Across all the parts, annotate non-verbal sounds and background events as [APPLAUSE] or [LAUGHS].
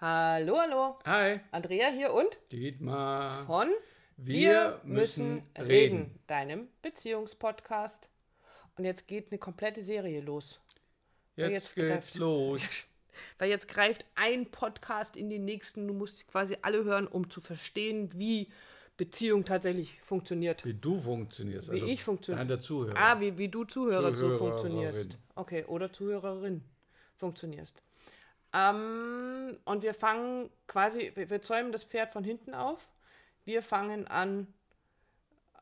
Hallo, hallo. Hi, Andrea hier und Dietmar. von Wir müssen reden. deinem Beziehungspodcast. Und jetzt geht eine komplette Serie los. Jetzt, jetzt geht's greift- los. [LAUGHS] Weil jetzt greift ein Podcast in den nächsten. Du musst quasi alle hören, um zu verstehen, wie Beziehung tatsächlich funktioniert. Wie du funktionierst. Wie ich funktioniere. Der Zuhörer. Ah, wie, wie du Zuhörer so funktionierst. Okay, oder Zuhörerin funktionierst. Ähm, und wir fangen quasi, wir, wir zäumen das Pferd von hinten auf. Wir fangen an,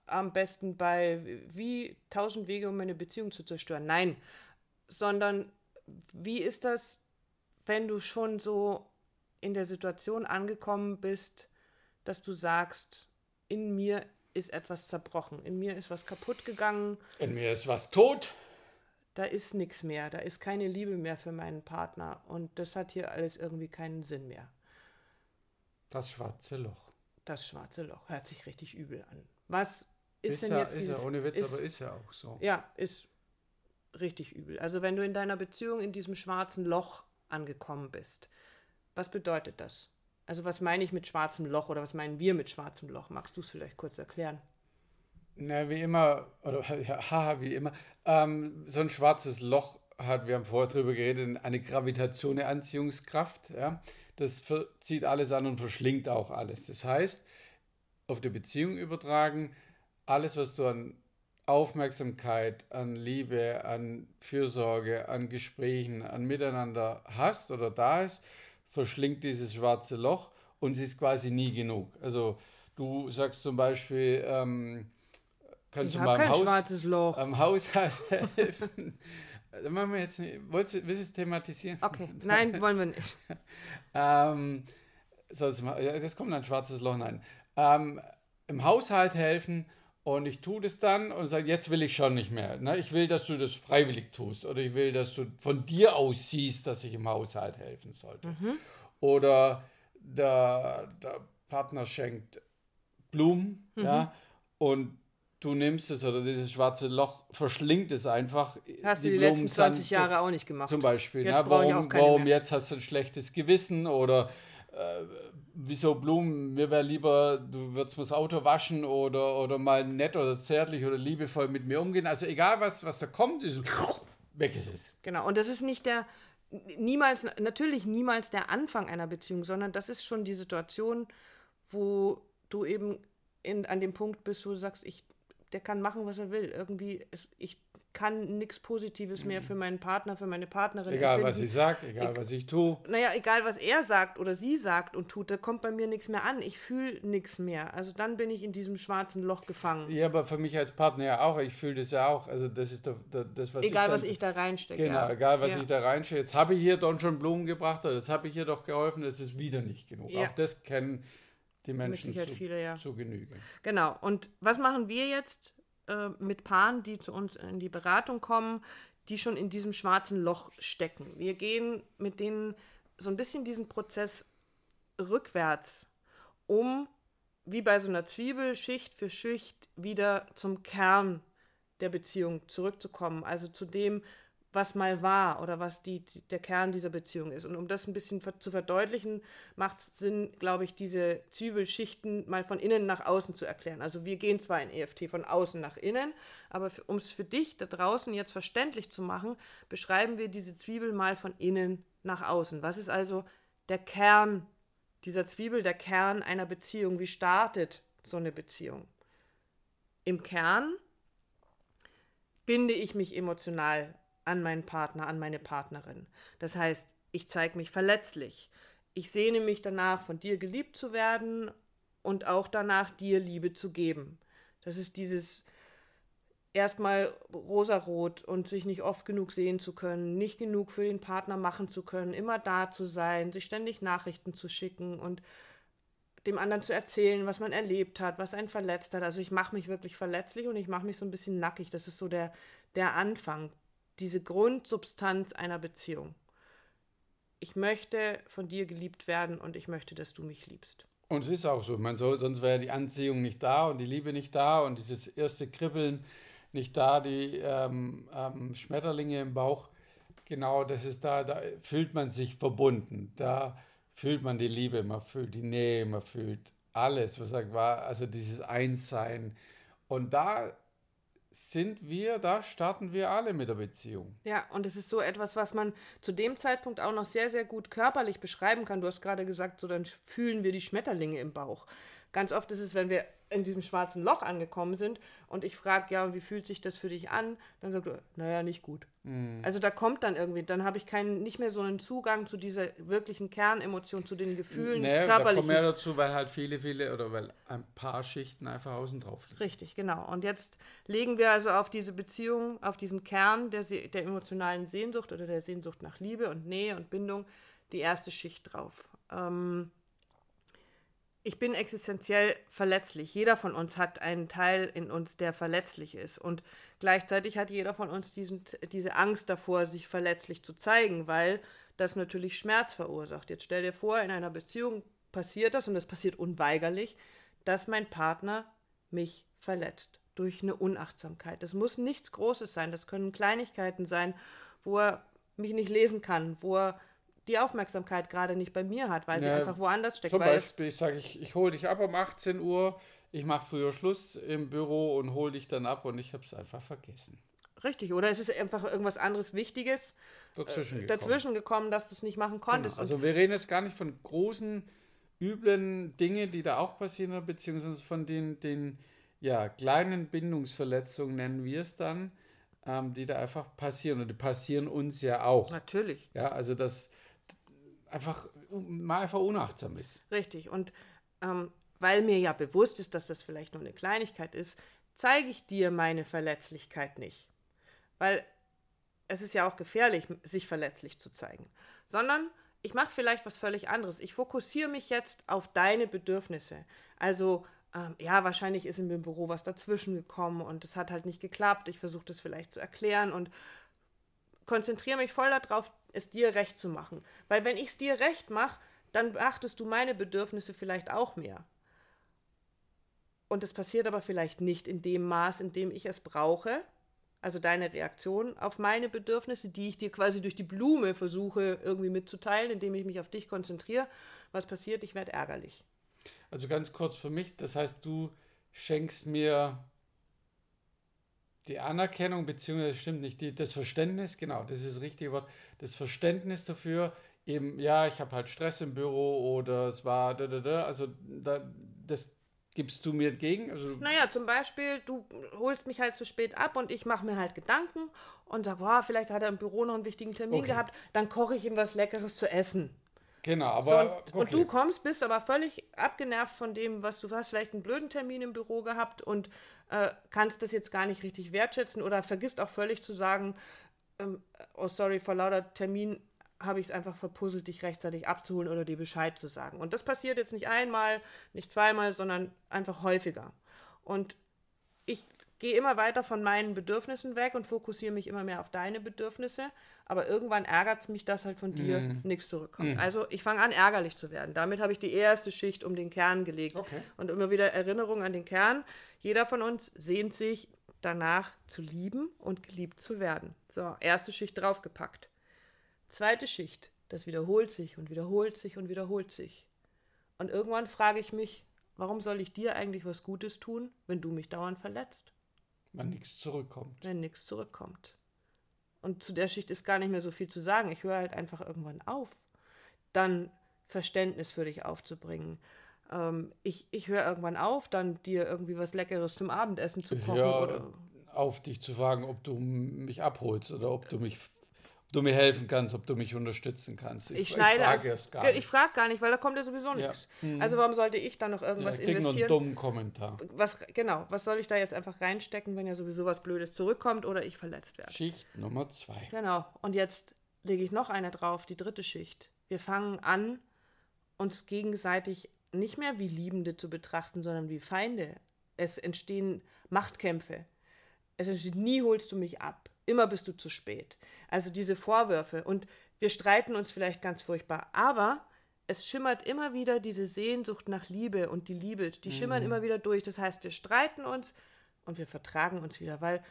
am besten bei wie tausend Wege, um eine Beziehung zu zerstören. Nein, sondern wie ist das, wenn du schon so in der Situation angekommen bist, dass du sagst, in mir ist etwas zerbrochen, in mir ist was kaputt gegangen, In mir ist was tot. Da ist nichts mehr, da ist keine Liebe mehr für meinen Partner und das hat hier alles irgendwie keinen Sinn mehr. Das schwarze Loch. Das schwarze Loch hört sich richtig übel an. Was ist, Ist, denn ja, jetzt ist dieses, ja ohne Witz, ist, aber ist ja auch so. Ja, ist richtig übel. Also wenn du in deiner Beziehung in diesem schwarzen Loch angekommen bist, was bedeutet das? Also was meine ich mit schwarzem Loch oder was meinen wir mit schwarzem Loch? Magst du es vielleicht kurz erklären? Na, wie immer, oder [LAUGHS] ja, haha, wie immer, ähm, so ein schwarzes Loch hat, wir haben vorher drüber geredet, eine Gravitation, eine Anziehungskraft. Ja? Das zieht alles an und verschlingt auch alles. Das heißt, auf die Beziehung übertragen, alles, was du an Aufmerksamkeit, an Liebe, an Fürsorge, an Gesprächen, an Miteinander hast oder da ist, verschlingt dieses schwarze Loch und es ist quasi nie genug. Also du sagst zum Beispiel, ähm, kannst Ich du habe mal kein im Haus, schwarzes Loch. am Haushalt helfen. [LAUGHS] Da machen wir jetzt nicht. Wolltest du, willst du es thematisieren? Okay, nein, [LAUGHS] wollen wir nicht. Ähm, ja, jetzt kommt ein schwarzes Loch rein. Ähm, Im Haushalt helfen und ich tue das dann und sage, jetzt will ich schon nicht mehr. Ne? Ich will, dass du das freiwillig tust oder ich will, dass du von dir aus siehst, dass ich im Haushalt helfen sollte. Oder der, der Partner schenkt Blumen ja, und du nimmst es oder dieses schwarze Loch verschlingt es einfach. Hast du die Blumen letzten sind 20 so- Jahre auch nicht gemacht. zum Beispiel. Jetzt ne? brauche ich Warum, warum jetzt hast du ein schlechtes Gewissen oder äh, wieso Blumen? Mir wäre lieber, du würdest mir das Auto waschen oder, oder mal nett oder zärtlich oder liebevoll mit mir umgehen. Also egal, was, was da kommt, ist weg ist es. Genau, und das ist nicht der, niemals, natürlich niemals der Anfang einer Beziehung, sondern das ist schon die Situation, wo du eben in, an dem Punkt bist, wo du sagst, ich, der kann machen, was er will. Irgendwie, es, ich kann nichts Positives mehr für meinen Partner, für meine Partnerin Egal, was empfinden. ich sage, egal, was ich tue. Naja, egal was er sagt oder sie sagt und tut, da kommt bei mir nichts mehr an. Ich fühle nichts mehr. Also dann bin ich in diesem schwarzen Loch gefangen. Ja, aber für mich als Partner ja auch. Ich fühle das ja auch. Also das ist der, der, das, was egal ich was dann- ich da reinstecke. Genau, ja. egal was ja. ich da reinstelle. Jetzt habe ich hier dann schon Blumen gebracht oder jetzt habe ich hier doch geholfen, das ist wieder nicht genug. Ja. Auch das kennen die Menschen zu, viele, ja. zu Genüge. Genau. Und was machen wir jetzt äh, mit Paaren, die zu uns in die Beratung kommen, die schon in diesem schwarzen Loch stecken? Wir gehen mit denen so ein bisschen diesen Prozess rückwärts, um wie bei so einer Zwiebel Schicht für Schicht wieder zum Kern der Beziehung zurückzukommen, also zu dem, was mal war oder was die, die, der Kern dieser Beziehung ist. Und um das ein bisschen zu verdeutlichen, macht es Sinn, glaube ich, diese Zwiebelschichten mal von innen nach außen zu erklären. Also wir gehen zwar in EFT von außen nach innen, aber um es für dich da draußen jetzt verständlich zu machen, beschreiben wir diese Zwiebel mal von innen nach außen. Was ist also der Kern dieser Zwiebel, der Kern einer Beziehung? Wie startet so eine Beziehung? Im Kern binde ich mich emotional an meinen Partner, an meine Partnerin. Das heißt, ich zeige mich verletzlich. Ich sehne mich danach, von dir geliebt zu werden und auch danach, dir Liebe zu geben. Das ist dieses erstmal rosarot und sich nicht oft genug sehen zu können, nicht genug für den Partner machen zu können, immer da zu sein, sich ständig Nachrichten zu schicken und dem anderen zu erzählen, was man erlebt hat, was einen verletzt hat. Also ich mache mich wirklich verletzlich und ich mache mich so ein bisschen nackig. Das ist so der, der Anfang, diese Grundsubstanz einer Beziehung. Ich möchte von dir geliebt werden und ich möchte, dass du mich liebst. Und es ist auch so. Man soll, sonst wäre die Anziehung nicht da und die Liebe nicht da und dieses erste Kribbeln nicht da, die ähm, ähm, Schmetterlinge im Bauch. Genau, das ist da, da fühlt man sich verbunden. Da fühlt man die Liebe, man fühlt die Nähe, man fühlt alles, was er war, also dieses Einssein. Und da sind wir, da starten wir alle mit der Beziehung. Ja, und es ist so etwas, was man zu dem Zeitpunkt auch noch sehr, sehr gut körperlich beschreiben kann. Du hast gerade gesagt, so dann fühlen wir die Schmetterlinge im Bauch. Ganz oft ist es, wenn wir in diesem schwarzen Loch angekommen sind und ich frage, ja, wie fühlt sich das für dich an? Dann sagt er, naja, nicht gut. Mhm. Also da kommt dann irgendwie, dann habe ich keinen, nicht mehr so einen Zugang zu dieser wirklichen Kernemotion, zu den Gefühlen, nee, körperlichen. Da kommt mehr dazu, weil halt viele, viele oder weil ein paar Schichten einfach außen drauf liegen. Richtig, genau. Und jetzt legen wir also auf diese Beziehung, auf diesen Kern der, der emotionalen Sehnsucht oder der Sehnsucht nach Liebe und Nähe und Bindung die erste Schicht drauf. Ähm, ich bin existenziell verletzlich. Jeder von uns hat einen Teil in uns, der verletzlich ist. Und gleichzeitig hat jeder von uns diesen, diese Angst davor, sich verletzlich zu zeigen, weil das natürlich Schmerz verursacht. Jetzt stell dir vor, in einer Beziehung passiert das, und das passiert unweigerlich, dass mein Partner mich verletzt durch eine Unachtsamkeit. Das muss nichts Großes sein, das können Kleinigkeiten sein, wo er mich nicht lesen kann, wo er die Aufmerksamkeit gerade nicht bei mir hat, weil ja, sie einfach woanders steckt. Zum Beispiel, ich sage, ich, ich hole dich ab um 18 Uhr, ich mache früher Schluss im Büro und hole dich dann ab und ich habe es einfach vergessen. Richtig, oder es ist einfach irgendwas anderes Wichtiges dazwischen, äh, gekommen. dazwischen gekommen, dass du es nicht machen konntest. Genau. Also wir reden jetzt gar nicht von großen, üblen Dingen, die da auch passieren, beziehungsweise von den, den ja, kleinen Bindungsverletzungen, nennen wir es dann, ähm, die da einfach passieren. Und die passieren uns ja auch. Natürlich. Ja, also das einfach mal einfach unachtsam ist. Richtig. Und ähm, weil mir ja bewusst ist, dass das vielleicht nur eine Kleinigkeit ist, zeige ich dir meine Verletzlichkeit nicht. Weil es ist ja auch gefährlich, sich verletzlich zu zeigen. Sondern ich mache vielleicht was völlig anderes. Ich fokussiere mich jetzt auf deine Bedürfnisse. Also ähm, ja, wahrscheinlich ist in dem Büro was dazwischen gekommen und es hat halt nicht geklappt. Ich versuche das vielleicht zu erklären und konzentriere mich voll darauf, es dir recht zu machen. Weil wenn ich es dir recht mache, dann beachtest du meine Bedürfnisse vielleicht auch mehr. Und es passiert aber vielleicht nicht in dem Maß, in dem ich es brauche. Also deine Reaktion auf meine Bedürfnisse, die ich dir quasi durch die Blume versuche irgendwie mitzuteilen, indem ich mich auf dich konzentriere. Was passiert? Ich werde ärgerlich. Also ganz kurz für mich, das heißt, du schenkst mir die Anerkennung, beziehungsweise stimmt nicht, die, das Verständnis, genau, das ist das richtige Wort, das Verständnis dafür, eben, ja, ich habe halt Stress im Büro oder es war da, da, da, also da, das gibst du mir entgegen? Also, naja, zum Beispiel, du holst mich halt zu spät ab und ich mache mir halt Gedanken und sage, wow, vielleicht hat er im Büro noch einen wichtigen Termin okay. gehabt, dann koche ich ihm was Leckeres zu essen. Genau, aber. So, und, okay. und, du kommst, bist aber völlig abgenervt von dem, was du hast, vielleicht einen blöden Termin im Büro gehabt und äh, kannst das jetzt gar nicht richtig wertschätzen oder vergisst auch völlig zu sagen, ähm, oh sorry, vor lauter Termin habe ich es einfach verpuzzelt, dich rechtzeitig abzuholen oder dir Bescheid zu sagen. Und das passiert jetzt nicht einmal, nicht zweimal, sondern einfach häufiger. Und ich gehe immer weiter von meinen Bedürfnissen weg und fokussiere mich immer mehr auf deine Bedürfnisse. Aber irgendwann ärgert es mich, dass halt von dir mm. nichts zurückkommt. Mm. Also ich fange an, ärgerlich zu werden. Damit habe ich die erste Schicht um den Kern gelegt. Okay. Und immer wieder Erinnerung an den Kern. Jeder von uns sehnt sich danach zu lieben und geliebt zu werden. So, erste Schicht draufgepackt. Zweite Schicht, das wiederholt sich und wiederholt sich und wiederholt sich. Und irgendwann frage ich mich, warum soll ich dir eigentlich was Gutes tun, wenn du mich dauernd verletzt? Wenn nichts zurückkommt. Wenn nichts zurückkommt. Und zu der Schicht ist gar nicht mehr so viel zu sagen. Ich höre halt einfach irgendwann auf, dann Verständnis für dich aufzubringen. Ähm, ich ich höre irgendwann auf, dann dir irgendwie was Leckeres zum Abendessen zu kochen. Ja, oder auf dich zu fragen, ob du mich abholst oder ob du mich du mir helfen kannst, ob du mich unterstützen kannst. Ich, ich schneide ich frage also, gar nicht. Ich frage gar nicht, weil da kommt ja sowieso ja. nichts. Mhm. Also warum sollte ich dann noch irgendwas ja, investieren? Nur einen dummen Kommentar. Was, genau, was soll ich da jetzt einfach reinstecken, wenn ja sowieso was Blödes zurückkommt oder ich verletzt werde? Schicht Nummer zwei. Genau, und jetzt lege ich noch eine drauf, die dritte Schicht. Wir fangen an, uns gegenseitig nicht mehr wie Liebende zu betrachten, sondern wie Feinde. Es entstehen Machtkämpfe. Es entsteht, nie holst du mich ab immer bist du zu spät. Also diese Vorwürfe. Und wir streiten uns vielleicht ganz furchtbar, aber es schimmert immer wieder diese Sehnsucht nach Liebe und die Liebe, die schimmern mhm. immer wieder durch. Das heißt, wir streiten uns und wir vertragen uns wieder, weil,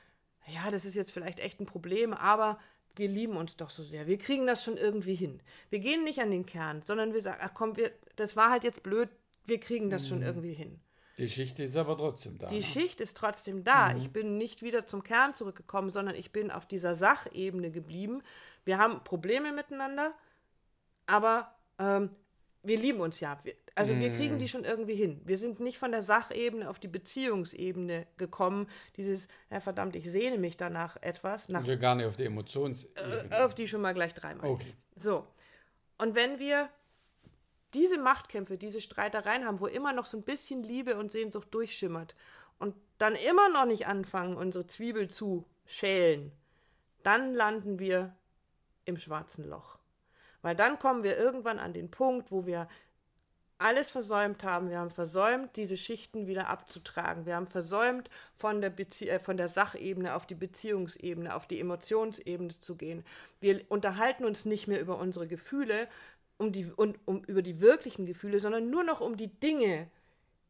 ja, das ist jetzt vielleicht echt ein Problem, aber wir lieben uns doch so sehr. Wir kriegen das schon irgendwie hin. Wir gehen nicht an den Kern, sondern wir sagen, ach komm, wir, das war halt jetzt blöd, wir kriegen das mhm. schon irgendwie hin. Die Schicht ist aber trotzdem da. Die ne? Schicht ist trotzdem da. Mhm. Ich bin nicht wieder zum Kern zurückgekommen, sondern ich bin auf dieser Sachebene geblieben. Wir haben Probleme miteinander, aber ähm, wir lieben uns ja. Wir, also mm. wir kriegen die schon irgendwie hin. Wir sind nicht von der Sachebene auf die Beziehungsebene gekommen. Dieses, ja verdammt, ich sehne mich danach etwas. Nach, also gar nicht auf die Emotionsebene. Äh, auf die schon mal gleich dreimal. Okay. So. Und wenn wir diese Machtkämpfe, diese Streitereien haben, wo immer noch so ein bisschen Liebe und Sehnsucht durchschimmert und dann immer noch nicht anfangen, unsere Zwiebel zu schälen, dann landen wir im schwarzen Loch. Weil dann kommen wir irgendwann an den Punkt, wo wir alles versäumt haben. Wir haben versäumt, diese Schichten wieder abzutragen. Wir haben versäumt, von der, Bezie äh, von der Sachebene auf die Beziehungsebene, auf die Emotionsebene zu gehen. Wir unterhalten uns nicht mehr über unsere Gefühle um die, und, um, über die wirklichen Gefühle, sondern nur noch um die Dinge,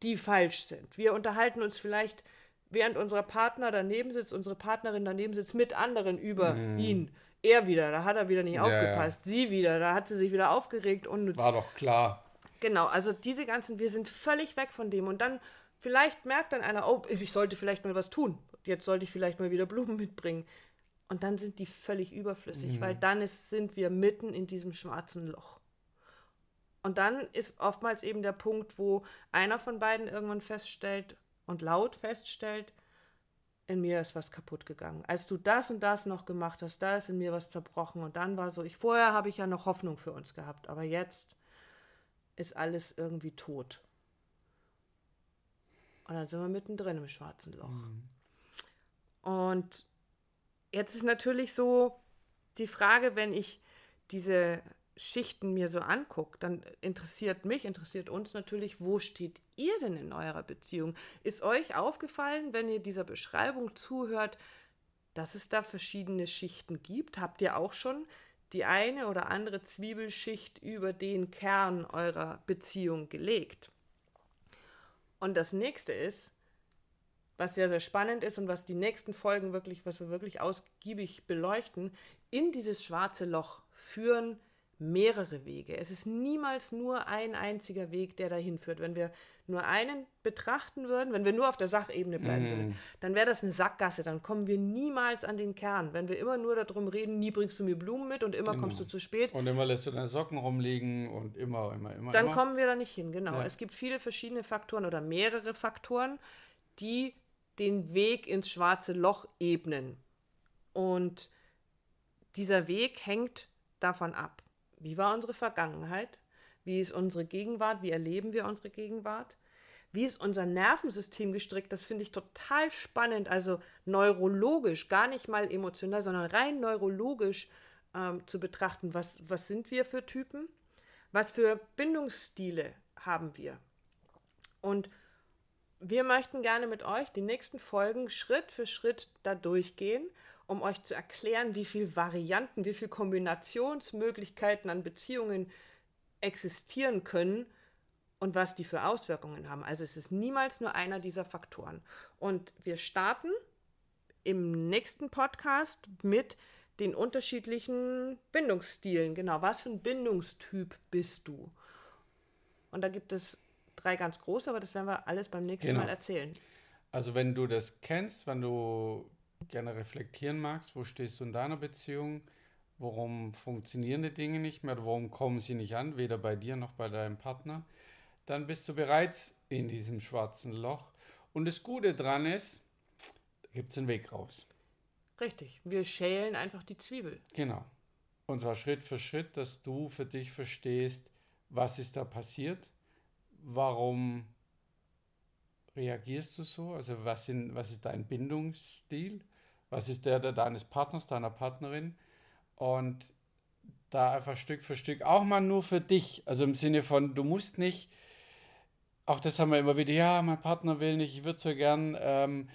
die falsch sind. Wir unterhalten uns vielleicht, während unser Partner daneben sitzt, unsere Partnerin daneben sitzt, mit anderen über mm. ihn er wieder, da hat er wieder nicht ja, aufgepasst. Ja. Sie wieder, da hat sie sich wieder aufgeregt. und War doch klar. Genau, also diese ganzen, wir sind völlig weg von dem. Und dann, vielleicht merkt dann einer, oh, ich sollte vielleicht mal was tun. Jetzt sollte ich vielleicht mal wieder Blumen mitbringen. Und dann sind die völlig überflüssig, mhm. weil dann ist, sind wir mitten in diesem schwarzen Loch. Und dann ist oftmals eben der Punkt, wo einer von beiden irgendwann feststellt und laut feststellt, in mir ist was kaputt gegangen. Als du das und das noch gemacht hast, da ist in mir was zerbrochen. Und dann war so, ich vorher habe ich ja noch Hoffnung für uns gehabt, aber jetzt ist alles irgendwie tot. Und dann sind wir mittendrin im schwarzen Loch. Mhm. Und jetzt ist natürlich so die Frage, wenn ich diese Schichten mir so angucke, dann interessiert mich, interessiert uns natürlich, wo steht ihr denn in eurer Beziehung? Ist euch aufgefallen, wenn ihr dieser Beschreibung zuhört, dass es da verschiedene Schichten gibt? Habt ihr auch schon die eine oder andere Zwiebelschicht über den Kern eurer Beziehung gelegt? Und das nächste ist, was sehr, sehr spannend ist und was die nächsten Folgen wirklich, was wir wirklich ausgiebig beleuchten, in dieses schwarze Loch führen mehrere Wege. Es ist niemals nur ein einziger Weg, der dahin führt. Wenn wir nur einen betrachten würden, wenn wir nur auf der Sachebene bleiben mm. würden, dann wäre das eine Sackgasse, dann kommen wir niemals an den Kern. Wenn wir immer nur darum reden, nie bringst du mir Blumen mit und immer genau. kommst du zu spät. Und immer lässt du deine Socken rumliegen und immer, immer, immer. Dann immer. kommen wir da nicht hin, genau. Ja. Es gibt viele verschiedene Faktoren oder mehrere Faktoren, die den Weg ins schwarze Loch ebnen. Und dieser Weg hängt davon ab, wie war unsere Vergangenheit? Wie ist unsere Gegenwart? Wie erleben wir unsere Gegenwart? Wie ist unser Nervensystem gestrickt? Das finde ich total spannend. Also neurologisch, gar nicht mal emotional, sondern rein neurologisch ähm, zu betrachten. Was, was sind wir für Typen? Was für Bindungsstile haben wir? Und wir möchten gerne mit euch die nächsten Folgen Schritt für Schritt da durchgehen um euch zu erklären, wie viele Varianten, wie viele Kombinationsmöglichkeiten an Beziehungen existieren können und was die für Auswirkungen haben. Also es ist niemals nur einer dieser Faktoren. Und wir starten im nächsten Podcast mit den unterschiedlichen Bindungsstilen. Genau, was für ein Bindungstyp bist du? Und da gibt es drei ganz große, aber das werden wir alles beim nächsten genau. Mal erzählen. Also wenn du das kennst, wenn du gerne reflektieren magst, wo stehst du in deiner Beziehung, warum funktionieren die Dinge nicht mehr, warum kommen sie nicht an, weder bei dir noch bei deinem Partner, dann bist du bereits in diesem schwarzen Loch. Und das Gute dran ist, da gibt es einen Weg raus. Richtig, wir schälen einfach die Zwiebel. Genau. Und zwar Schritt für Schritt, dass du für dich verstehst, was ist da passiert, warum reagierst du so, also was, sind, was ist dein Bindungsstil was ist der, der deines Partners, deiner Partnerin und da einfach Stück für Stück auch mal nur für dich, also im Sinne von, du musst nicht, auch das haben wir immer wieder, ja, mein Partner will nicht, ich würde so gern, ähm,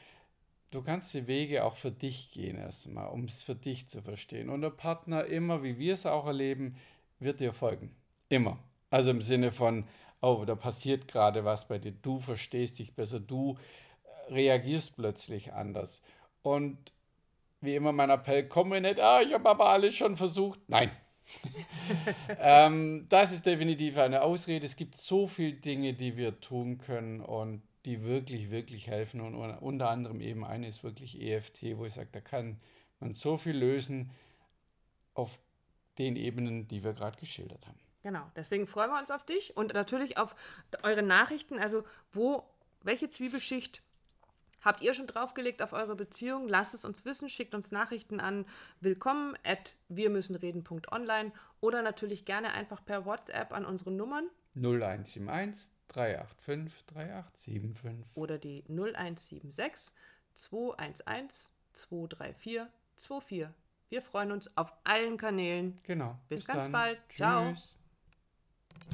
du kannst die Wege auch für dich gehen erstmal, um es für dich zu verstehen. Und der Partner immer, wie wir es auch erleben, wird dir folgen. Immer. Also im Sinne von, oh, da passiert gerade was bei dir, du verstehst dich besser, du reagierst plötzlich anders. Und wie immer mein Appell, komm mir nicht, ah, ich habe aber alles schon versucht. Nein. [LAUGHS] ähm, das ist definitiv eine Ausrede. Es gibt so viele Dinge, die wir tun können und die wirklich, wirklich helfen. Und unter anderem eben eine ist wirklich EFT, wo ich sage, da kann man so viel lösen auf den Ebenen, die wir gerade geschildert haben. Genau, deswegen freuen wir uns auf dich und natürlich auf eure Nachrichten. Also, wo, welche Zwiebelschicht habt ihr schon draufgelegt auf eure Beziehung? Lasst es uns wissen, schickt uns Nachrichten an willkommen at wirmüssenreden.online oder natürlich gerne einfach per WhatsApp an unsere Nummern 0171 385 3875 oder die 0176 211 234 24. Wir freuen uns auf allen Kanälen. Genau. Bis, Bis ganz dann. bald. Tschüss. Ciao.